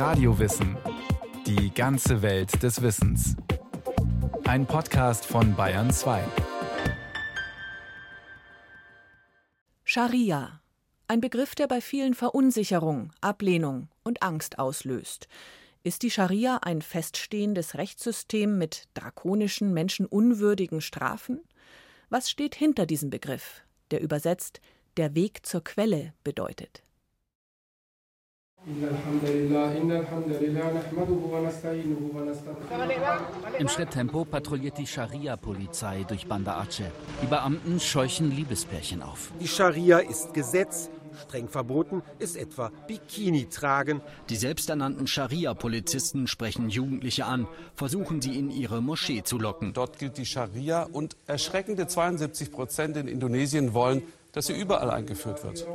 Radiowissen. Die ganze Welt des Wissens. Ein Podcast von Bayern 2. Scharia. Ein Begriff, der bei vielen Verunsicherung, Ablehnung und Angst auslöst. Ist die Scharia ein feststehendes Rechtssystem mit drakonischen, menschenunwürdigen Strafen? Was steht hinter diesem Begriff, der übersetzt der Weg zur Quelle bedeutet? Im Schritttempo patrouilliert die Scharia-Polizei durch Banda Aceh. Die Beamten scheuchen Liebespärchen auf. Die Scharia ist Gesetz. Streng verboten ist etwa Bikini tragen. Die selbsternannten Scharia-Polizisten sprechen Jugendliche an, versuchen sie in ihre Moschee zu locken. Dort gilt die Scharia und erschreckende 72 Prozent in Indonesien wollen, dass sie überall eingeführt wird.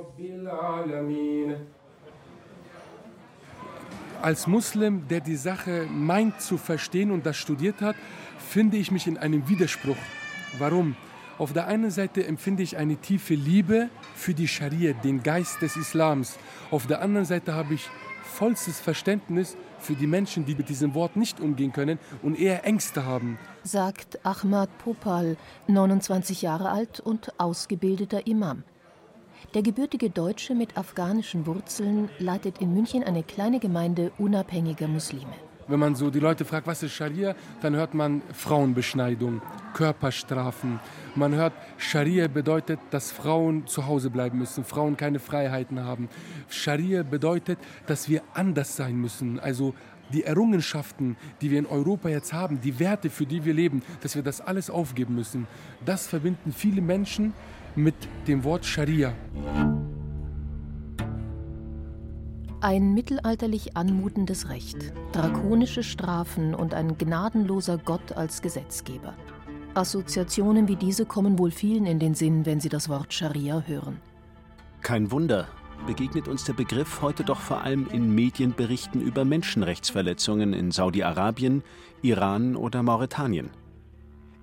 Als Muslim, der die Sache meint zu verstehen und das studiert hat, finde ich mich in einem Widerspruch. Warum? Auf der einen Seite empfinde ich eine tiefe Liebe für die Scharia, den Geist des Islams. Auf der anderen Seite habe ich vollstes Verständnis für die Menschen, die mit diesem Wort nicht umgehen können und eher Ängste haben. Sagt Ahmad Popal, 29 Jahre alt und ausgebildeter Imam. Der gebürtige Deutsche mit afghanischen Wurzeln leitet in München eine kleine Gemeinde unabhängiger Muslime. Wenn man so die Leute fragt, was ist Scharia, dann hört man Frauenbeschneidung, Körperstrafen. Man hört, Scharia bedeutet, dass Frauen zu Hause bleiben müssen, Frauen keine Freiheiten haben. Scharia bedeutet, dass wir anders sein müssen, also die Errungenschaften, die wir in Europa jetzt haben, die Werte, für die wir leben, dass wir das alles aufgeben müssen. Das verbinden viele Menschen mit dem Wort Scharia. Ein mittelalterlich anmutendes Recht, drakonische Strafen und ein gnadenloser Gott als Gesetzgeber. Assoziationen wie diese kommen wohl vielen in den Sinn, wenn sie das Wort Scharia hören. Kein Wunder, begegnet uns der Begriff heute doch vor allem in Medienberichten über Menschenrechtsverletzungen in Saudi-Arabien, Iran oder Mauretanien.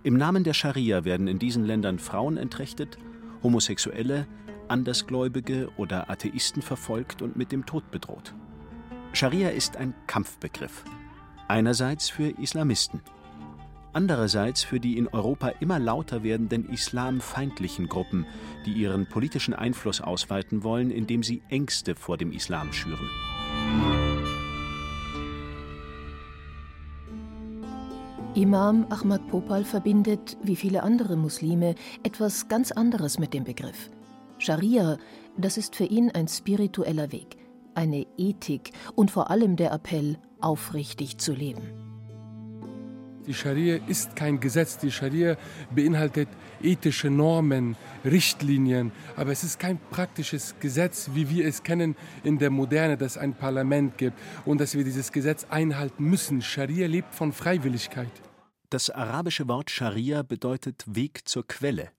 Im Namen der Scharia werden in diesen Ländern Frauen entrechtet, Homosexuelle, Andersgläubige oder Atheisten verfolgt und mit dem Tod bedroht. Scharia ist ein Kampfbegriff. Einerseits für Islamisten, andererseits für die in Europa immer lauter werdenden islamfeindlichen Gruppen, die ihren politischen Einfluss ausweiten wollen, indem sie Ängste vor dem Islam schüren. Imam Ahmad Popal verbindet, wie viele andere Muslime, etwas ganz anderes mit dem Begriff. Scharia, das ist für ihn ein spiritueller Weg, eine Ethik und vor allem der Appell, aufrichtig zu leben. Die Scharia ist kein Gesetz. Die Scharia beinhaltet ethische Normen, Richtlinien, aber es ist kein praktisches Gesetz, wie wir es kennen in der Moderne, dass es ein Parlament gibt und dass wir dieses Gesetz einhalten müssen. Scharia lebt von Freiwilligkeit. Das arabische Wort Scharia bedeutet Weg zur Quelle.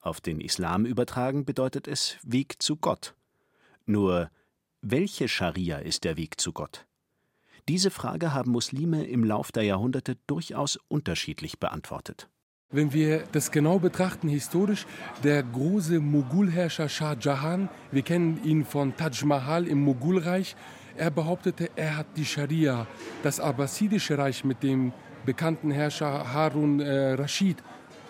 Auf den Islam übertragen bedeutet es Weg zu Gott. Nur, welche Scharia ist der Weg zu Gott? Diese Frage haben Muslime im Lauf der Jahrhunderte durchaus unterschiedlich beantwortet. Wenn wir das genau betrachten historisch, der große Mogulherrscher Shah Jahan, wir kennen ihn von Taj Mahal im Mogulreich, er behauptete, er hat die Scharia, das abbasidische Reich mit dem bekannten Herrscher Harun äh, Rashid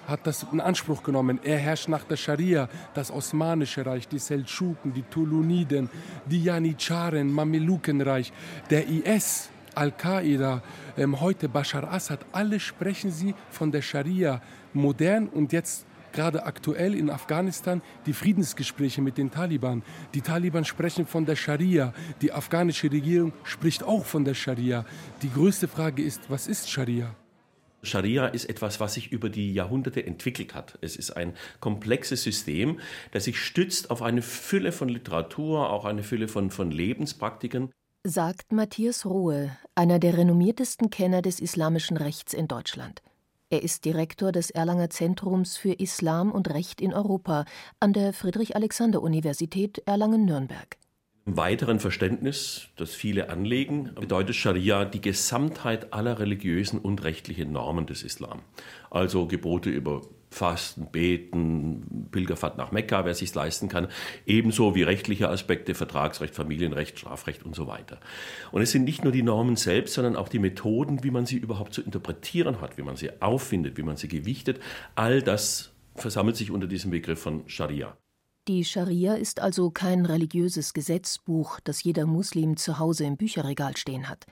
hat das in Anspruch genommen. Er herrscht nach der Scharia, das Osmanische Reich, die Seldschuken, die Tuluniden, die Janitscharen, Mamelukenreich, der IS, Al-Qaida, ähm, heute Bashar Assad, alle sprechen sie von der Scharia, modern und jetzt gerade aktuell in Afghanistan die Friedensgespräche mit den Taliban. Die Taliban sprechen von der Scharia, die afghanische Regierung spricht auch von der Scharia. Die größte Frage ist, was ist Scharia? Scharia ist etwas, was sich über die Jahrhunderte entwickelt hat. Es ist ein komplexes System, das sich stützt auf eine Fülle von Literatur, auch eine Fülle von, von Lebenspraktiken. Sagt Matthias Rohe, einer der renommiertesten Kenner des islamischen Rechts in Deutschland. Er ist Direktor des Erlanger Zentrums für Islam und Recht in Europa an der Friedrich-Alexander-Universität Erlangen-Nürnberg. Im weiteren Verständnis, das viele anlegen, bedeutet Scharia die Gesamtheit aller religiösen und rechtlichen Normen des Islam. Also Gebote über Fasten, Beten, Pilgerfahrt nach Mekka, wer sich leisten kann, ebenso wie rechtliche Aspekte, Vertragsrecht, Familienrecht, Strafrecht und so weiter. Und es sind nicht nur die Normen selbst, sondern auch die Methoden, wie man sie überhaupt zu interpretieren hat, wie man sie auffindet, wie man sie gewichtet. All das versammelt sich unter diesem Begriff von Scharia. Die Scharia ist also kein religiöses Gesetzbuch, das jeder Muslim zu Hause im Bücherregal stehen hat.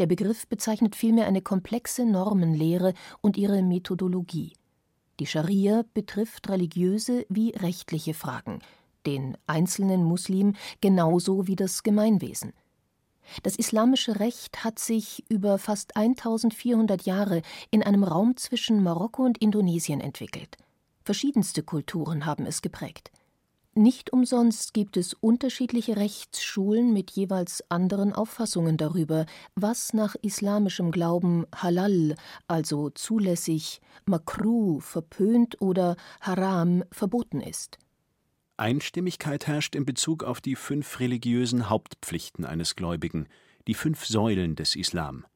Der Begriff bezeichnet vielmehr eine komplexe Normenlehre und ihre Methodologie. Die Scharia betrifft religiöse wie rechtliche Fragen, den einzelnen Muslim genauso wie das Gemeinwesen. Das islamische Recht hat sich über fast 1400 Jahre in einem Raum zwischen Marokko und Indonesien entwickelt. Verschiedenste Kulturen haben es geprägt. Nicht umsonst gibt es unterschiedliche Rechtsschulen mit jeweils anderen Auffassungen darüber, was nach islamischem Glauben halal, also zulässig, makruh, verpönt oder haram verboten ist. Einstimmigkeit herrscht in Bezug auf die fünf religiösen Hauptpflichten eines Gläubigen, die fünf Säulen des Islam.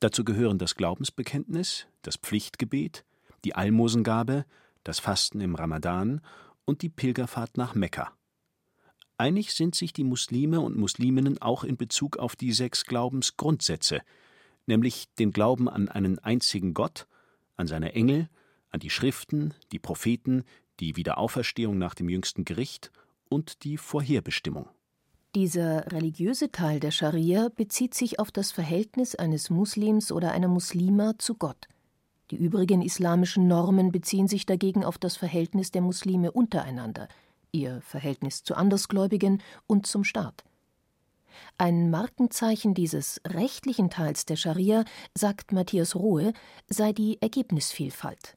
Dazu gehören das Glaubensbekenntnis, das Pflichtgebet, die Almosengabe, das Fasten im Ramadan und die Pilgerfahrt nach Mekka. Einig sind sich die Muslime und Musliminnen auch in Bezug auf die sechs Glaubensgrundsätze, nämlich den Glauben an einen einzigen Gott, an seine Engel, an die Schriften, die Propheten, die Wiederauferstehung nach dem jüngsten Gericht und die Vorherbestimmung. Dieser religiöse Teil der Scharia bezieht sich auf das Verhältnis eines Muslims oder einer Muslima zu Gott. Die übrigen islamischen Normen beziehen sich dagegen auf das Verhältnis der Muslime untereinander, ihr Verhältnis zu Andersgläubigen und zum Staat. Ein Markenzeichen dieses rechtlichen Teils der Scharia, sagt Matthias Rohe, sei die Ergebnisvielfalt.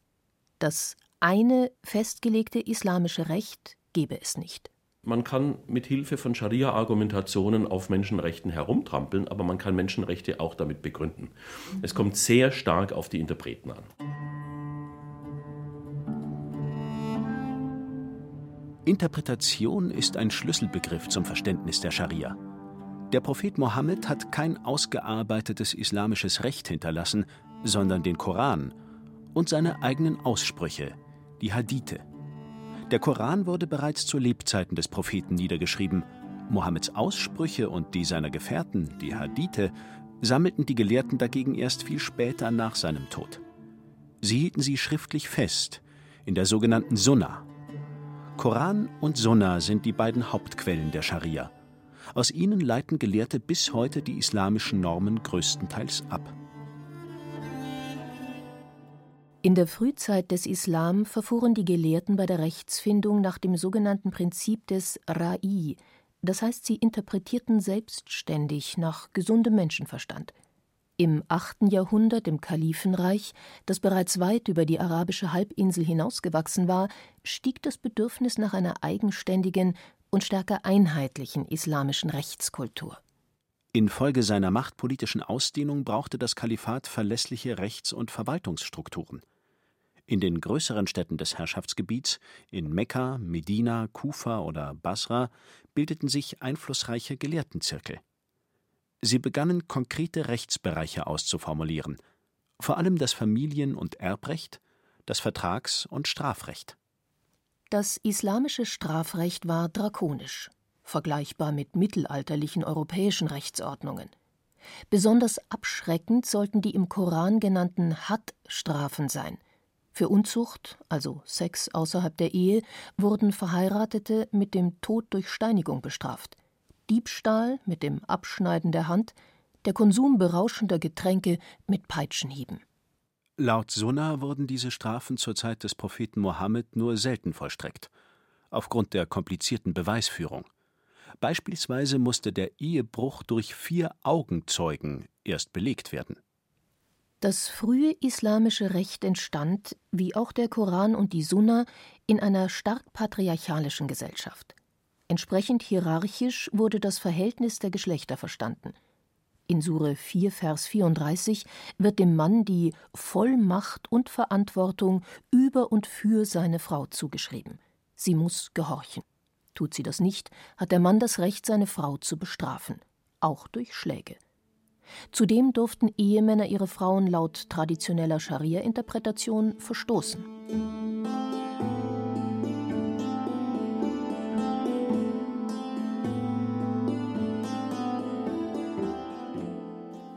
Das eine festgelegte islamische Recht gebe es nicht. Man kann mit Hilfe von Scharia-Argumentationen auf Menschenrechten herumtrampeln, aber man kann Menschenrechte auch damit begründen. Es kommt sehr stark auf die Interpreten an. Interpretation ist ein Schlüsselbegriff zum Verständnis der Scharia. Der Prophet Mohammed hat kein ausgearbeitetes islamisches Recht hinterlassen, sondern den Koran und seine eigenen Aussprüche, die Hadithe. Der Koran wurde bereits zu Lebzeiten des Propheten niedergeschrieben. Mohammeds Aussprüche und die seiner Gefährten, die Hadithe, sammelten die Gelehrten dagegen erst viel später nach seinem Tod. Sie hielten sie schriftlich fest, in der sogenannten Sunna. Koran und Sunna sind die beiden Hauptquellen der Scharia. Aus ihnen leiten Gelehrte bis heute die islamischen Normen größtenteils ab. In der Frühzeit des Islam verfuhren die Gelehrten bei der Rechtsfindung nach dem sogenannten Prinzip des Ra'i, das heißt, sie interpretierten selbstständig nach gesundem Menschenverstand. Im 8. Jahrhundert im Kalifenreich, das bereits weit über die arabische Halbinsel hinausgewachsen war, stieg das Bedürfnis nach einer eigenständigen und stärker einheitlichen islamischen Rechtskultur. Infolge seiner machtpolitischen Ausdehnung brauchte das Kalifat verlässliche Rechts- und Verwaltungsstrukturen. In den größeren Städten des Herrschaftsgebiets, in Mekka, Medina, Kufa oder Basra, bildeten sich einflussreiche Gelehrtenzirkel. Sie begannen konkrete Rechtsbereiche auszuformulieren, vor allem das Familien- und Erbrecht, das Vertrags- und Strafrecht. Das islamische Strafrecht war drakonisch vergleichbar mit mittelalterlichen europäischen Rechtsordnungen. Besonders abschreckend sollten die im Koran genannten Had-Strafen sein. Für Unzucht, also Sex außerhalb der Ehe, wurden Verheiratete mit dem Tod durch Steinigung bestraft. Diebstahl mit dem Abschneiden der Hand, der Konsum berauschender Getränke mit Peitschenhieben. Laut Sunna wurden diese Strafen zur Zeit des Propheten Mohammed nur selten vollstreckt, aufgrund der komplizierten Beweisführung. Beispielsweise musste der Ehebruch durch vier Augenzeugen erst belegt werden. Das frühe islamische Recht entstand, wie auch der Koran und die Sunna, in einer stark patriarchalischen Gesellschaft. Entsprechend hierarchisch wurde das Verhältnis der Geschlechter verstanden. In Sure 4, Vers 34 wird dem Mann die Vollmacht und Verantwortung über und für seine Frau zugeschrieben. Sie muss gehorchen. Tut sie das nicht, hat der Mann das Recht, seine Frau zu bestrafen, auch durch Schläge. Zudem durften Ehemänner ihre Frauen laut traditioneller Scharia-Interpretation verstoßen.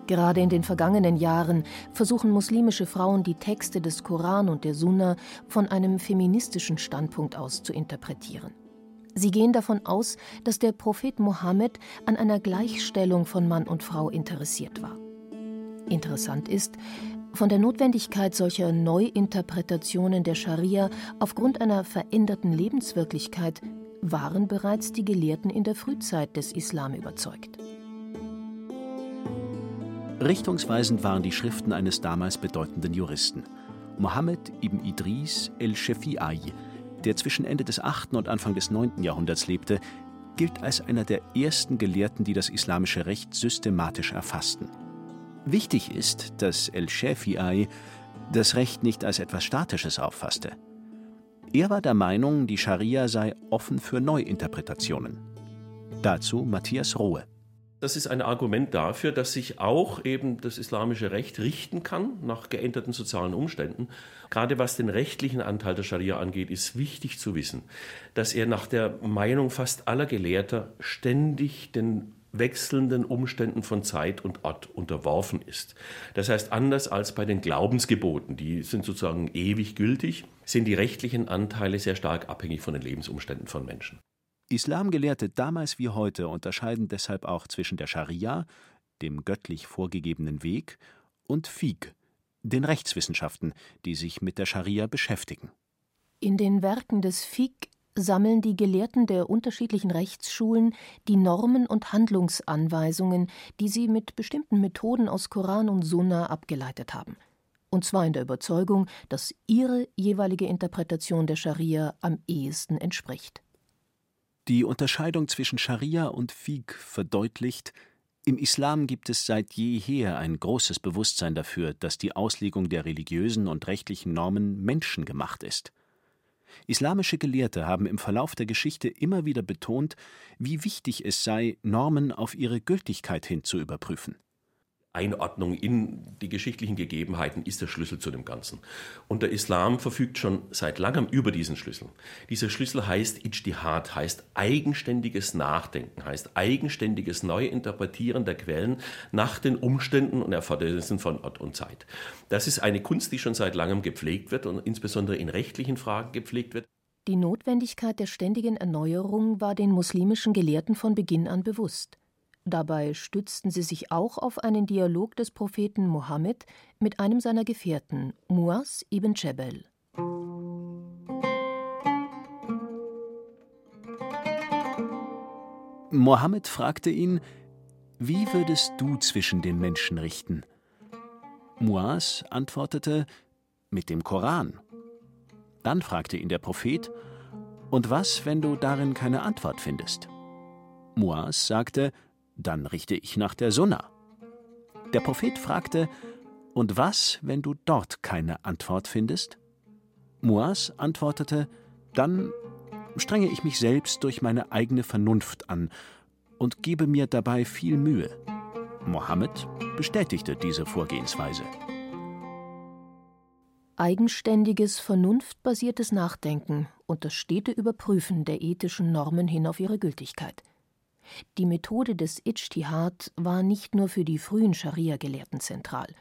Gerade in den vergangenen Jahren versuchen muslimische Frauen, die Texte des Koran und der Sunna von einem feministischen Standpunkt aus zu interpretieren. Sie gehen davon aus, dass der Prophet Mohammed an einer Gleichstellung von Mann und Frau interessiert war. Interessant ist, von der Notwendigkeit solcher Neuinterpretationen der Scharia aufgrund einer veränderten Lebenswirklichkeit waren bereits die Gelehrten in der Frühzeit des Islam überzeugt. Richtungsweisend waren die Schriften eines damals bedeutenden Juristen, Mohammed ibn Idris el-Shafi'i, der zwischen Ende des 8. und Anfang des 9. Jahrhunderts lebte, gilt als einer der ersten Gelehrten, die das islamische Recht systematisch erfassten. Wichtig ist, dass el-Shafi'i das Recht nicht als etwas Statisches auffasste. Er war der Meinung, die Scharia sei offen für Neuinterpretationen. Dazu Matthias Rohe. Das ist ein Argument dafür, dass sich auch eben das islamische Recht richten kann nach geänderten sozialen Umständen. Gerade was den rechtlichen Anteil der Scharia angeht, ist wichtig zu wissen, dass er nach der Meinung fast aller Gelehrter ständig den wechselnden Umständen von Zeit und Ort unterworfen ist. Das heißt, anders als bei den Glaubensgeboten, die sind sozusagen ewig gültig, sind die rechtlichen Anteile sehr stark abhängig von den Lebensumständen von Menschen. Islamgelehrte damals wie heute unterscheiden deshalb auch zwischen der Scharia, dem göttlich vorgegebenen Weg, und Fiqh, den Rechtswissenschaften, die sich mit der Scharia beschäftigen. In den Werken des Fiqh sammeln die Gelehrten der unterschiedlichen Rechtsschulen die Normen und Handlungsanweisungen, die sie mit bestimmten Methoden aus Koran und Sunna abgeleitet haben. Und zwar in der Überzeugung, dass ihre jeweilige Interpretation der Scharia am ehesten entspricht. Die Unterscheidung zwischen Scharia und Fiqh verdeutlicht, im Islam gibt es seit jeher ein großes Bewusstsein dafür, dass die Auslegung der religiösen und rechtlichen Normen menschengemacht ist. Islamische Gelehrte haben im Verlauf der Geschichte immer wieder betont, wie wichtig es sei, Normen auf ihre Gültigkeit hin zu überprüfen. Einordnung in die geschichtlichen Gegebenheiten ist der Schlüssel zu dem Ganzen. Und der Islam verfügt schon seit langem über diesen Schlüssel. Dieser Schlüssel heißt Ijtihad, heißt eigenständiges Nachdenken, heißt eigenständiges Neuinterpretieren der Quellen nach den Umständen und Erfordernissen von Ort und Zeit. Das ist eine Kunst, die schon seit langem gepflegt wird und insbesondere in rechtlichen Fragen gepflegt wird. Die Notwendigkeit der ständigen Erneuerung war den muslimischen Gelehrten von Beginn an bewusst. Dabei stützten sie sich auch auf einen Dialog des Propheten Mohammed mit einem seiner Gefährten, Muaz ibn Jebel. Mohammed fragte ihn: Wie würdest du zwischen den Menschen richten? Muaz antwortete: Mit dem Koran. Dann fragte ihn der Prophet: Und was, wenn du darin keine Antwort findest? Muaz sagte: dann richte ich nach der Sunna. Der Prophet fragte, und was, wenn du dort keine Antwort findest? Muaz antwortete, dann strenge ich mich selbst durch meine eigene Vernunft an und gebe mir dabei viel Mühe. Mohammed bestätigte diese Vorgehensweise. Eigenständiges, vernunftbasiertes Nachdenken und das stete Überprüfen der ethischen Normen hin auf ihre Gültigkeit. Die Methode des Ijtihad war nicht nur für die frühen Scharia-Gelehrten zentral.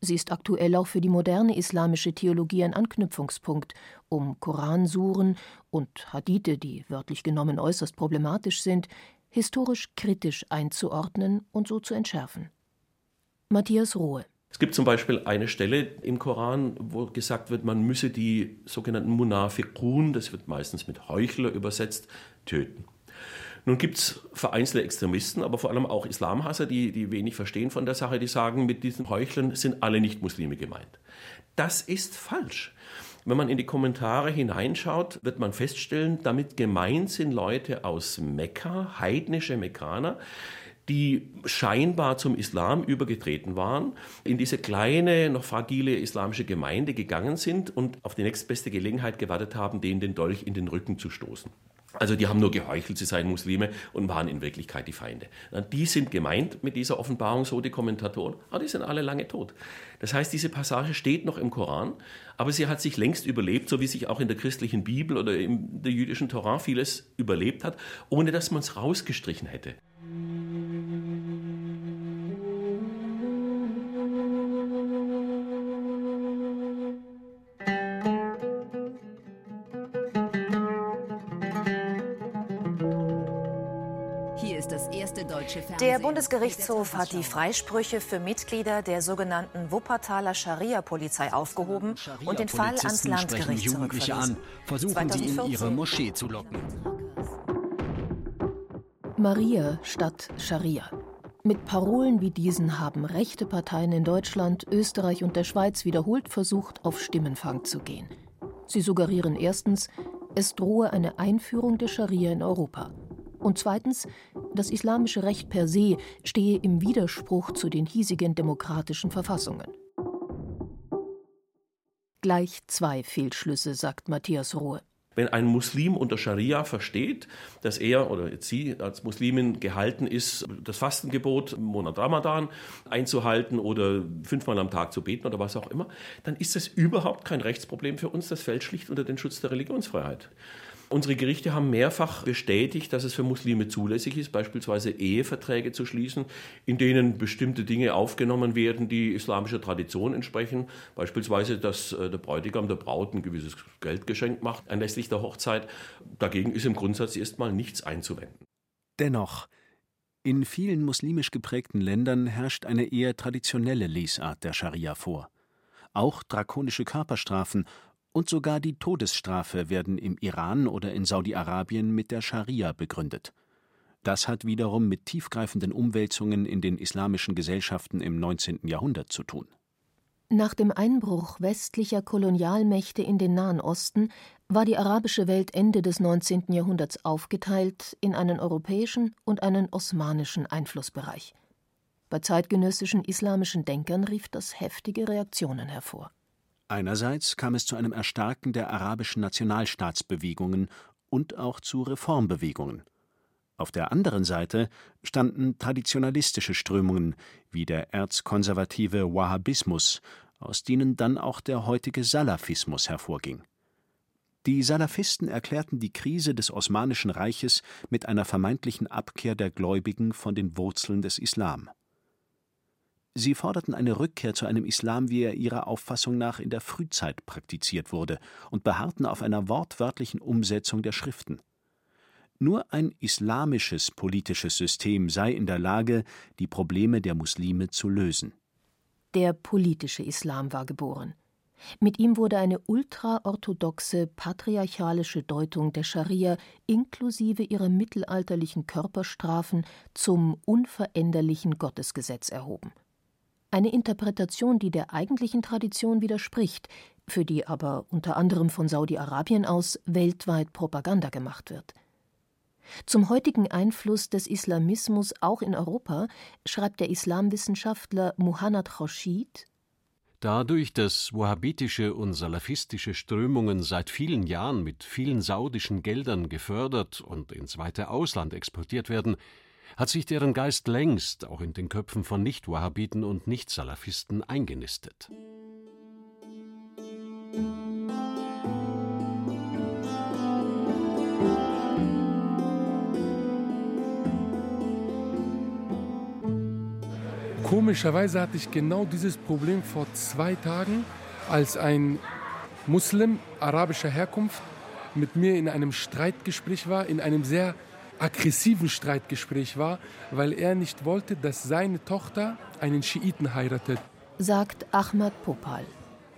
Sie ist aktuell auch für die moderne islamische Theologie ein Anknüpfungspunkt, um Koransuren und Hadithe, die wörtlich genommen äußerst problematisch sind, historisch kritisch einzuordnen und so zu entschärfen. Matthias Rohe es gibt zum Beispiel eine Stelle im Koran, wo gesagt wird, man müsse die sogenannten Munafiqun, das wird meistens mit Heuchler übersetzt, töten. Nun gibt es vereinzelte Extremisten, aber vor allem auch Islamhasser, die, die wenig verstehen von der Sache, die sagen, mit diesen Heuchlern sind alle Nicht-Muslime gemeint. Das ist falsch. Wenn man in die Kommentare hineinschaut, wird man feststellen, damit gemeint sind Leute aus Mekka, heidnische Mekkaner, die scheinbar zum Islam übergetreten waren, in diese kleine, noch fragile islamische Gemeinde gegangen sind und auf die nächstbeste Gelegenheit gewartet haben, denen den Dolch in den Rücken zu stoßen. Also die haben nur geheuchelt, sie seien Muslime und waren in Wirklichkeit die Feinde. Die sind gemeint mit dieser Offenbarung, so die Kommentatoren, aber die sind alle lange tot. Das heißt, diese Passage steht noch im Koran, aber sie hat sich längst überlebt, so wie sich auch in der christlichen Bibel oder in der jüdischen Torah vieles überlebt hat, ohne dass man es rausgestrichen hätte. Der Bundesgerichtshof hat die Freisprüche für Mitglieder der sogenannten Wuppertaler Scharia-Polizei aufgehoben und den Fall ans Landgericht Jugendliche an, versuchen sie in ihre Moschee zu locken. Maria statt Scharia. Mit Parolen wie diesen haben rechte Parteien in Deutschland, Österreich und der Schweiz wiederholt versucht, auf Stimmenfang zu gehen. Sie suggerieren erstens, es drohe eine Einführung der Scharia in Europa. Und zweitens, das islamische Recht per se stehe im Widerspruch zu den hiesigen demokratischen Verfassungen. Gleich zwei Fehlschlüsse, sagt Matthias Rohe. Wenn ein Muslim unter Scharia versteht, dass er oder sie als Muslimin gehalten ist, das Fastengebot im Monat Ramadan einzuhalten oder fünfmal am Tag zu beten oder was auch immer, dann ist das überhaupt kein Rechtsproblem für uns. Das fällt schlicht unter den Schutz der Religionsfreiheit. Unsere Gerichte haben mehrfach bestätigt, dass es für Muslime zulässig ist, beispielsweise Eheverträge zu schließen, in denen bestimmte Dinge aufgenommen werden, die islamischer Tradition entsprechen. Beispielsweise, dass äh, der Bräutigam der Braut ein gewisses Geldgeschenk macht anlässlich der Hochzeit. Dagegen ist im Grundsatz erstmal nichts einzuwenden. Dennoch, in vielen muslimisch geprägten Ländern herrscht eine eher traditionelle Lesart der Scharia vor. Auch drakonische Körperstrafen und sogar die Todesstrafe werden im Iran oder in Saudi-Arabien mit der Scharia begründet. Das hat wiederum mit tiefgreifenden Umwälzungen in den islamischen Gesellschaften im 19. Jahrhundert zu tun. Nach dem Einbruch westlicher Kolonialmächte in den Nahen Osten war die arabische Welt Ende des 19. Jahrhunderts aufgeteilt in einen europäischen und einen osmanischen Einflussbereich. Bei zeitgenössischen islamischen Denkern rief das heftige Reaktionen hervor. Einerseits kam es zu einem Erstarken der arabischen Nationalstaatsbewegungen und auch zu Reformbewegungen. Auf der anderen Seite standen traditionalistische Strömungen wie der erzkonservative Wahhabismus, aus denen dann auch der heutige Salafismus hervorging. Die Salafisten erklärten die Krise des Osmanischen Reiches mit einer vermeintlichen Abkehr der Gläubigen von den Wurzeln des Islam. Sie forderten eine Rückkehr zu einem Islam, wie er ihrer Auffassung nach in der Frühzeit praktiziert wurde, und beharrten auf einer wortwörtlichen Umsetzung der Schriften. Nur ein islamisches politisches System sei in der Lage, die Probleme der Muslime zu lösen. Der politische Islam war geboren. Mit ihm wurde eine ultraorthodoxe, patriarchalische Deutung der Scharia inklusive ihrer mittelalterlichen Körperstrafen zum unveränderlichen Gottesgesetz erhoben eine Interpretation, die der eigentlichen Tradition widerspricht, für die aber unter anderem von Saudi-Arabien aus weltweit Propaganda gemacht wird. Zum heutigen Einfluss des Islamismus auch in Europa schreibt der Islamwissenschaftler Muhannad Khoshid Dadurch, dass wahhabitische und salafistische Strömungen seit vielen Jahren mit vielen saudischen Geldern gefördert und ins weite Ausland exportiert werden, hat sich deren Geist längst auch in den Köpfen von Nicht-Wahhabiten und Nicht-Salafisten eingenistet. Komischerweise hatte ich genau dieses Problem vor zwei Tagen, als ein Muslim arabischer Herkunft mit mir in einem Streitgespräch war, in einem sehr aggressiven Streitgespräch war, weil er nicht wollte, dass seine Tochter einen Schiiten heiratet. Sagt Ahmad Popal.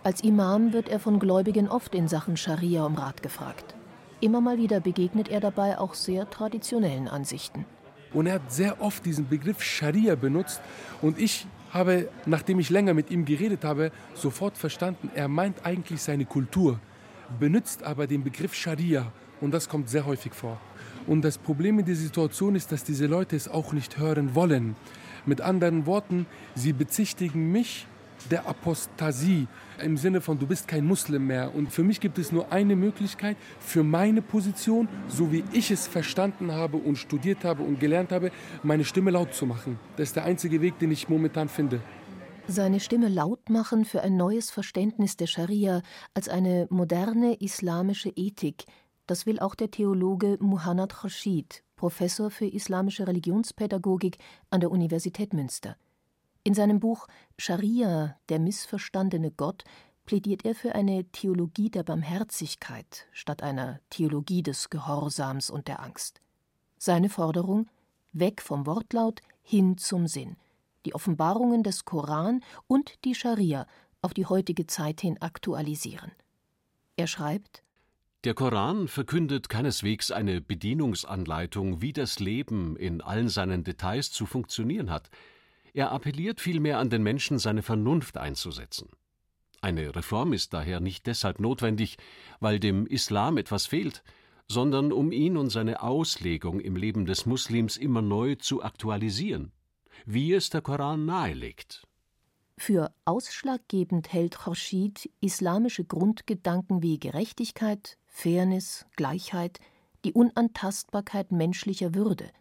Als Imam wird er von Gläubigen oft in Sachen Scharia um Rat gefragt. Immer mal wieder begegnet er dabei auch sehr traditionellen Ansichten. Und er hat sehr oft diesen Begriff Scharia benutzt. Und ich habe, nachdem ich länger mit ihm geredet habe, sofort verstanden, er meint eigentlich seine Kultur, benutzt aber den Begriff Scharia. Und das kommt sehr häufig vor. Und das Problem in der Situation ist, dass diese Leute es auch nicht hören wollen. Mit anderen Worten, sie bezichtigen mich der Apostasie im Sinne von, du bist kein Muslim mehr. Und für mich gibt es nur eine Möglichkeit, für meine Position, so wie ich es verstanden habe und studiert habe und gelernt habe, meine Stimme laut zu machen. Das ist der einzige Weg, den ich momentan finde. Seine Stimme laut machen für ein neues Verständnis der Scharia als eine moderne islamische Ethik, das will auch der Theologe Muhannad Rashid, Professor für islamische Religionspädagogik an der Universität Münster. In seinem Buch Scharia, der missverstandene Gott, plädiert er für eine Theologie der Barmherzigkeit statt einer Theologie des Gehorsams und der Angst. Seine Forderung: weg vom Wortlaut hin zum Sinn, die Offenbarungen des Koran und die Scharia auf die heutige Zeit hin aktualisieren. Er schreibt: Der Koran verkündet keineswegs eine Bedienungsanleitung, wie das Leben in allen seinen Details zu funktionieren hat. Er appelliert vielmehr an den Menschen, seine Vernunft einzusetzen. Eine Reform ist daher nicht deshalb notwendig, weil dem Islam etwas fehlt, sondern um ihn und seine Auslegung im Leben des Muslims immer neu zu aktualisieren, wie es der Koran nahelegt. Für ausschlaggebend hält Khorshid islamische Grundgedanken wie Gerechtigkeit, Fairness, Gleichheit, die Unantastbarkeit menschlicher Würde –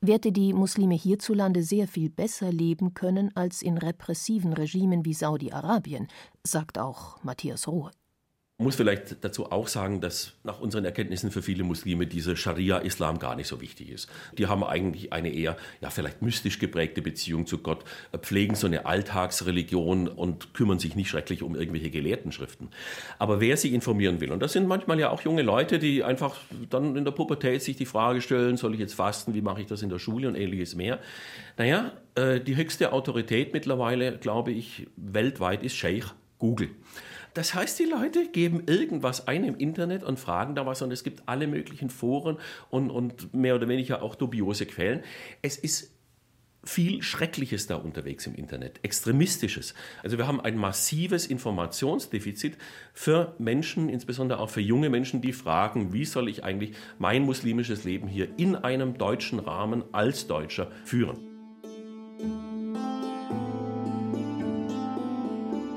Werte, die Muslime hierzulande sehr viel besser leben können als in repressiven Regimen wie Saudi-Arabien, sagt auch Matthias Rohe muss vielleicht dazu auch sagen, dass nach unseren Erkenntnissen für viele Muslime dieser Scharia-Islam gar nicht so wichtig ist. Die haben eigentlich eine eher, ja, vielleicht mystisch geprägte Beziehung zu Gott, pflegen so eine Alltagsreligion und kümmern sich nicht schrecklich um irgendwelche Gelehrtenschriften. Aber wer sie informieren will, und das sind manchmal ja auch junge Leute, die einfach dann in der Pubertät sich die Frage stellen, soll ich jetzt fasten, wie mache ich das in der Schule und ähnliches mehr. Naja, äh, die höchste Autorität mittlerweile, glaube ich, weltweit ist Sheikh Google. Das heißt, die Leute geben irgendwas ein im Internet und fragen da was und es gibt alle möglichen Foren und, und mehr oder weniger auch dubiose Quellen. Es ist viel Schreckliches da unterwegs im Internet, extremistisches. Also wir haben ein massives Informationsdefizit für Menschen, insbesondere auch für junge Menschen, die fragen, wie soll ich eigentlich mein muslimisches Leben hier in einem deutschen Rahmen als Deutscher führen.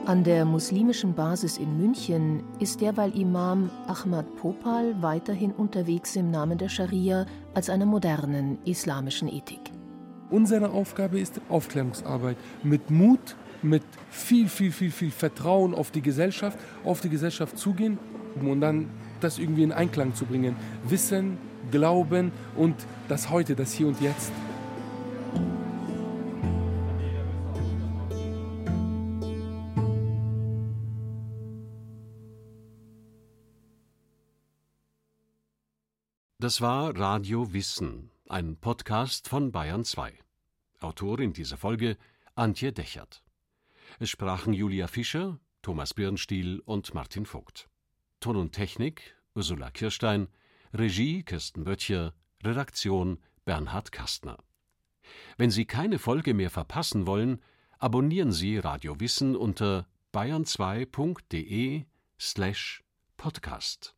An der muslimischen Basis in München ist derweil Imam Ahmad Popal weiterhin unterwegs im Namen der Scharia als einer modernen islamischen Ethik. Unsere Aufgabe ist Aufklärungsarbeit mit Mut, mit viel, viel, viel, viel Vertrauen auf die Gesellschaft, auf die Gesellschaft zugehen und dann das irgendwie in Einklang zu bringen. Wissen, Glauben und das Heute, das Hier und Jetzt. Das war Radio Wissen, ein Podcast von Bayern 2. Autorin dieser Folge Antje Dechert. Es sprachen Julia Fischer, Thomas Birnstiel und Martin Vogt. Ton und Technik Ursula Kirstein, Regie Kirsten Böttcher, Redaktion Bernhard Kastner. Wenn Sie keine Folge mehr verpassen wollen, abonnieren Sie Radio Wissen unter bayern2.de slash podcast.